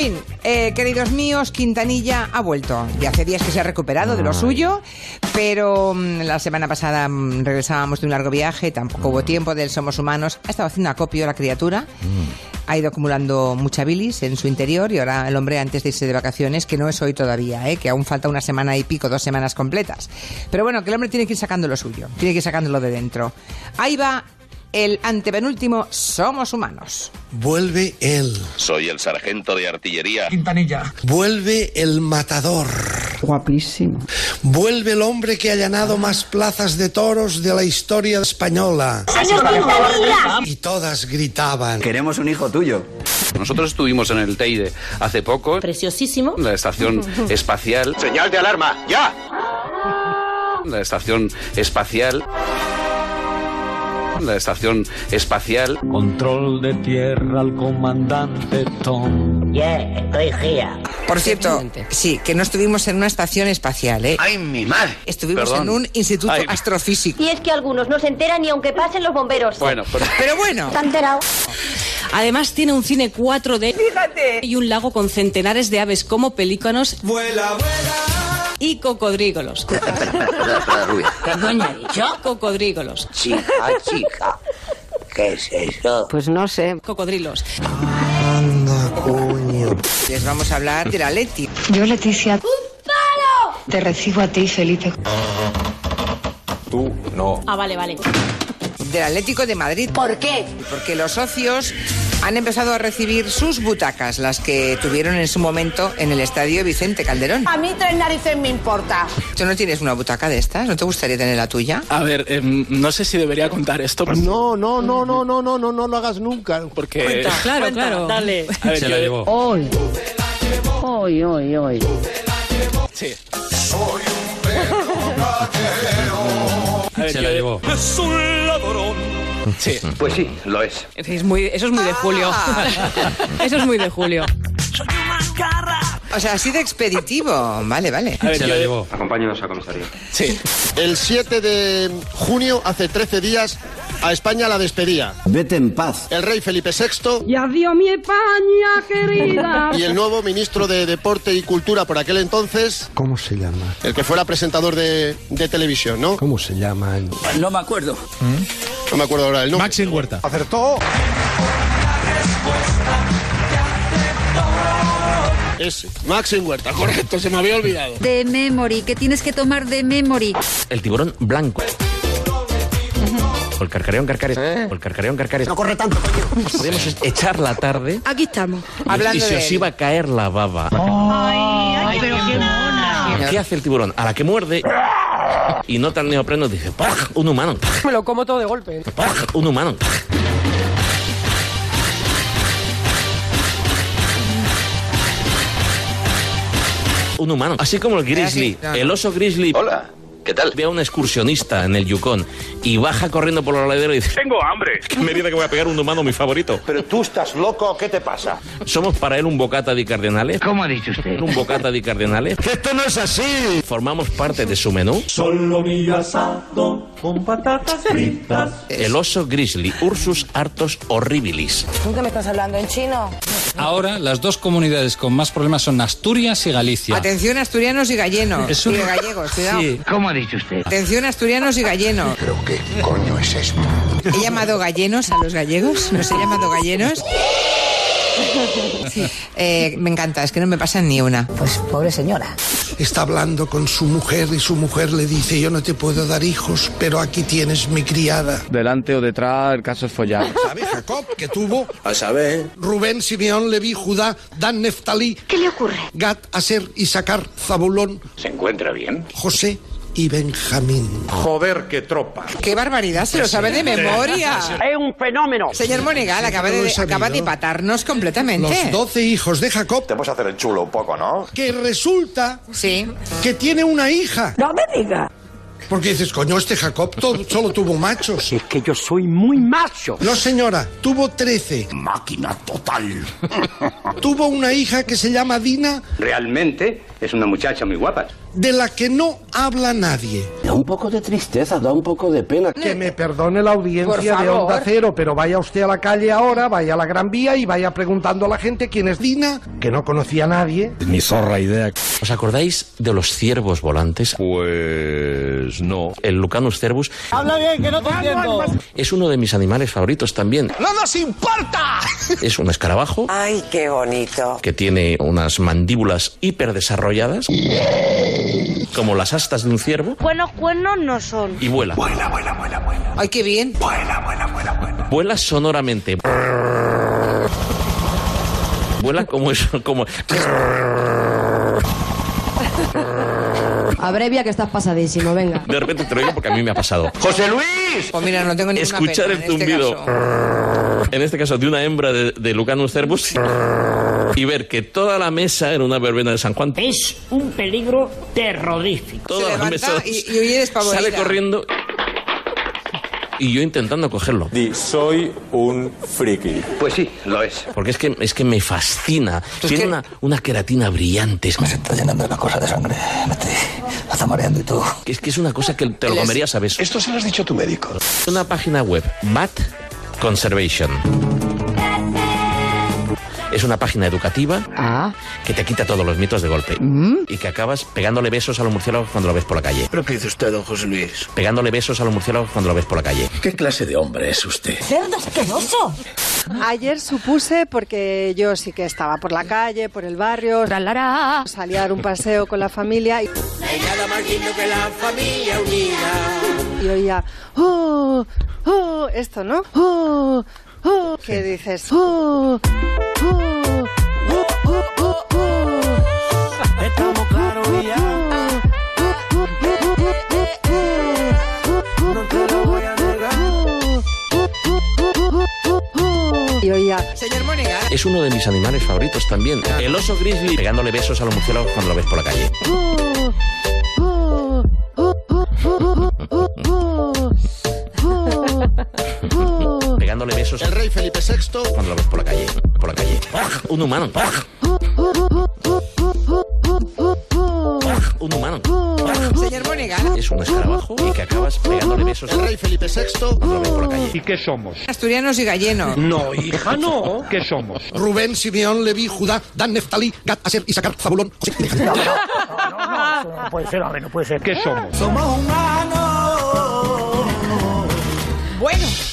Fin, eh, queridos míos, Quintanilla ha vuelto. Ya hace días que se ha recuperado de lo suyo, pero mm, la semana pasada mm, regresábamos de un largo viaje, tampoco hubo tiempo del Somos Humanos. Ha estado haciendo acopio la criatura. Ha ido acumulando mucha bilis en su interior y ahora el hombre antes de irse de vacaciones, que no es hoy todavía, ¿eh? que aún falta una semana y pico, dos semanas completas. Pero bueno, que el hombre tiene que ir sacando lo suyo, tiene que ir sacándolo de dentro. Ahí va el antepenúltimo Somos Humanos. Vuelve él. Soy el sargento de artillería. Quintanilla. Vuelve el matador. Guapísimo. Vuelve el hombre que ha llenado más plazas de toros de la historia española. ¡Señor Quintanilla! Y todas gritaban. Queremos un hijo tuyo. Nosotros estuvimos en el Teide hace poco, Preciosísimo. en la estación espacial. Señal de alarma, ya. La estación espacial. La estación espacial. Control de tierra al comandante Tom. Yeah, estoy gia. Por cierto, sí, que no estuvimos en una estación espacial, ¿eh? ¡Ay, mi madre! Estuvimos Perdón. en un instituto Ay. astrofísico. Y es que algunos no se enteran ni aunque pasen los bomberos. Bueno, pero Pero bueno, ¿Está enterado? Además tiene un cine 4D y un lago con centenares de aves como pelícanos y cocodrígolos. ¿Qué coño ha dicho? Cocodrígolos. Chica, chica. ¿Qué es eso? Pues no sé. Cocodrilos. Anda, coño. les vamos a hablar de la Leti. Yo, Leticia. ¡Un palo! Te recibo a ti, Felipe. Ah, vale, vale. Del Atlético de Madrid. ¿Por qué? Porque los socios han empezado a recibir sus butacas, las que tuvieron en su momento en el estadio Vicente Calderón. A mí tres narices me importa. ¿Tú no tienes una butaca de estas? ¿No te gustaría tener la tuya? A ver, em, no sé si debería contar esto. pues, No, no, no, no, no, no, no, no lo hagas nunca. Porque. Claro, claro. Dale. A ver, yo- Hoy. Hoy, hoy, hoy. Sí. A ver, yo- Es un ladrón. Sí. Pues sí, lo es. Es muy, eso es muy de Julio. Eso es muy de Julio. O sea, así de expeditivo. Vale, vale. A ver, yo- Acompáñenos a comisaría. Sí. El 7 de junio, hace 13 días, a España la despedía. Vete en paz. El rey Felipe VI Y adiós, mi España querida. y el nuevo ministro de Deporte y Cultura por aquel entonces, ¿Cómo se llama? el que fuera presentador de, de televisión, ¿no? ¿Cómo se llama? el- No me acuerdo. No me acuerdo ahora el nombre. Maxim Huerta. Acertó. Ese, Maxim Huerta, correcto, se me había olvidado. De memory, que tienes que tomar de memory. El tiburón blanco. O el carcareón carcares. O el carcareón carcares. No corre tanto, coño. Podríamos echar la tarde Aquí estamos. Hablando y se de os él. iba a caer la baba. ¿Qué hace el tiburón? A la que muerde y nota el neopreno dice, ¡paj! Un humano. Me lo como todo de golpe. ¡paj! Un humano. Un humano. Así como el grizzly. No, no. El oso grizzly Hola, ¿qué tal? ve a un excursionista en el Yukon y baja corriendo por la ladera y dice, tengo hambre. ¿qué medida que voy a pegar un humano mi favorito? Pero tú estás loco, ¿qué te pasa? Somos para él un bocata di cardenales. ¿Cómo ha dicho usted? Un bocata di cardenales. Esto no es así. Formamos parte de su menú. Solo asado con patatas fritas. El oso grizzly, Ursus artos horribilis. ¿Tú qué me estás hablando en chino? Ahora las dos comunidades con más problemas son Asturias y Galicia. Atención asturianos y gallenos. Es un- Y gallegos, cuidado. Sí. ¿Cómo ha dicho usted? Atención asturianos y gallenos. ¿Pero qué coño es esto? ¿He llamado gallenos a los gallegos? ¿Los he llamado gallenos? Sí. Eh, me encanta, es que no me pasan ni una. Pues pobre señora. Está hablando con su mujer y su mujer le dice, yo no te puedo dar hijos, pero aquí tienes mi criada. Delante o detrás, el caso es follar. ¿Sabe Jacob que tuvo A saber. Rubén, Simeón, Leví, Judá, Dan, Neftalí, ¿Qué le ocurre? Gad, Aser, Isaacar, Zabulón, ¿Se encuentra bien? José y Benjamín. Joder, qué tropa. ¡Qué barbaridad! Se lo sabe de memoria. Es un fenómeno. Señor Monegal, acaba de, acaba de patarnos completamente. Los doce hijos de Jacob, Te vas a hacer el chulo un poco, ¿no? que resulta Sí. que tiene una hija. No me diga. Porque dices, coño, este Jacob todo- solo tuvo machos. Es que yo soy muy macho. No, señora, tuvo trece. Máquina total. Tuvo una hija que se llama Dina Realmente Es una muchacha muy guapa. de la que no habla nadie. Da un poco de tristeza, da un poco de pena. Que me perdone la audiencia de. Onda Cero, pero vaya usted a la calle ahora, vaya a la Gran Vía y vaya preguntando a la gente quién es Dina, que no conocía a nadie. Mi zorra idea. ¿Os acordáis de los ciervos volantes? Pues no. El Lucanus cervus Habla bien, que no te entiendo. es uno de mis animales favoritos también. ¡No nos importa! Es un escarabajo Ay, qué bonito. que tiene unas mandíbulas hiperdesarrolladas, como las astas de un ciervo, Buenos cuernos no son. y vuela. Ay, qué bien. Vuela sonoramente. Vuela como eso, como... Abrevia que estás pasadísimo, venga. De repente te lo digo porque a mí me ha pasado. ¡José Luis! Pues mira, no tengo ninguna Escuchar pena el en este zumbido, caso. en este caso de una hembra de, de Lucanus cervus, y ver que toda la mesa era una verbena de San Juan. Es un peligro terrorífico. Toda Se la mesa y- y huye sale corriendo y yo intentando cogerlo. Di, soy un friki. Pues sí, lo es. Porque es que, es que me fascina. Tiene que- una, una queratina brillante. Es, está llenando la cosa de sangre. Me está mareando y todo. es que es una cosa que te lo comerías a besos. Esto se lo has dicho a tu médico. Una página web, Bat Conservation. Es una página educativa Ah. que te quita todos los mitos de golpe. Mm. Y que acabas pegándole besos a los murciélagos cuando lo ves por la calle. ¿Pero qué dice usted, don José Luis? Pegándole besos a los murciélagos cuando lo ves por la calle. ¿Qué clase de hombre es usted? ¡Cerdo asqueroso! Ayer supuse, porque yo sí que estaba por la calle, por el barrio, Tralará. salí a dar un paseo con la familia y, y oía, oh, oh, esto, ¿no? Oh, oh, que dices, oh, oh, oh, oh, oh, oh. Estamos claros No te lo voy a Y oía, Señor Monegal. Es uno de mis animales favoritos también. El oso grizzly pegándole besos a los murciélagos cuando lo ves por la calle. El rey Felipe VI cuando lo ves por la calle. Por la calle. Un humano. Un humano. Señor Monegal. Es un escarabajo y que acabas pegándole besos El rey Felipe VI cuando lo ves por la calle. ¿Y qué somos? Asturianos y gallenos. No, hija. No. ¿Qué somos? Rubén, Simeón, Leví, Judá, Dan, Neftalí, Gad, Aser, Isaacar, Zabulón, José y Benjamín. No puede ser, hombre, no puede ser. ¿Qué somos? Bueno,